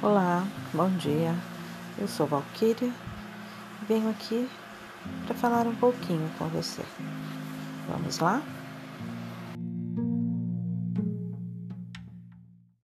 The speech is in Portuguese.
Olá, bom dia. Eu sou Valquíria e venho aqui para falar um pouquinho com você. Vamos lá?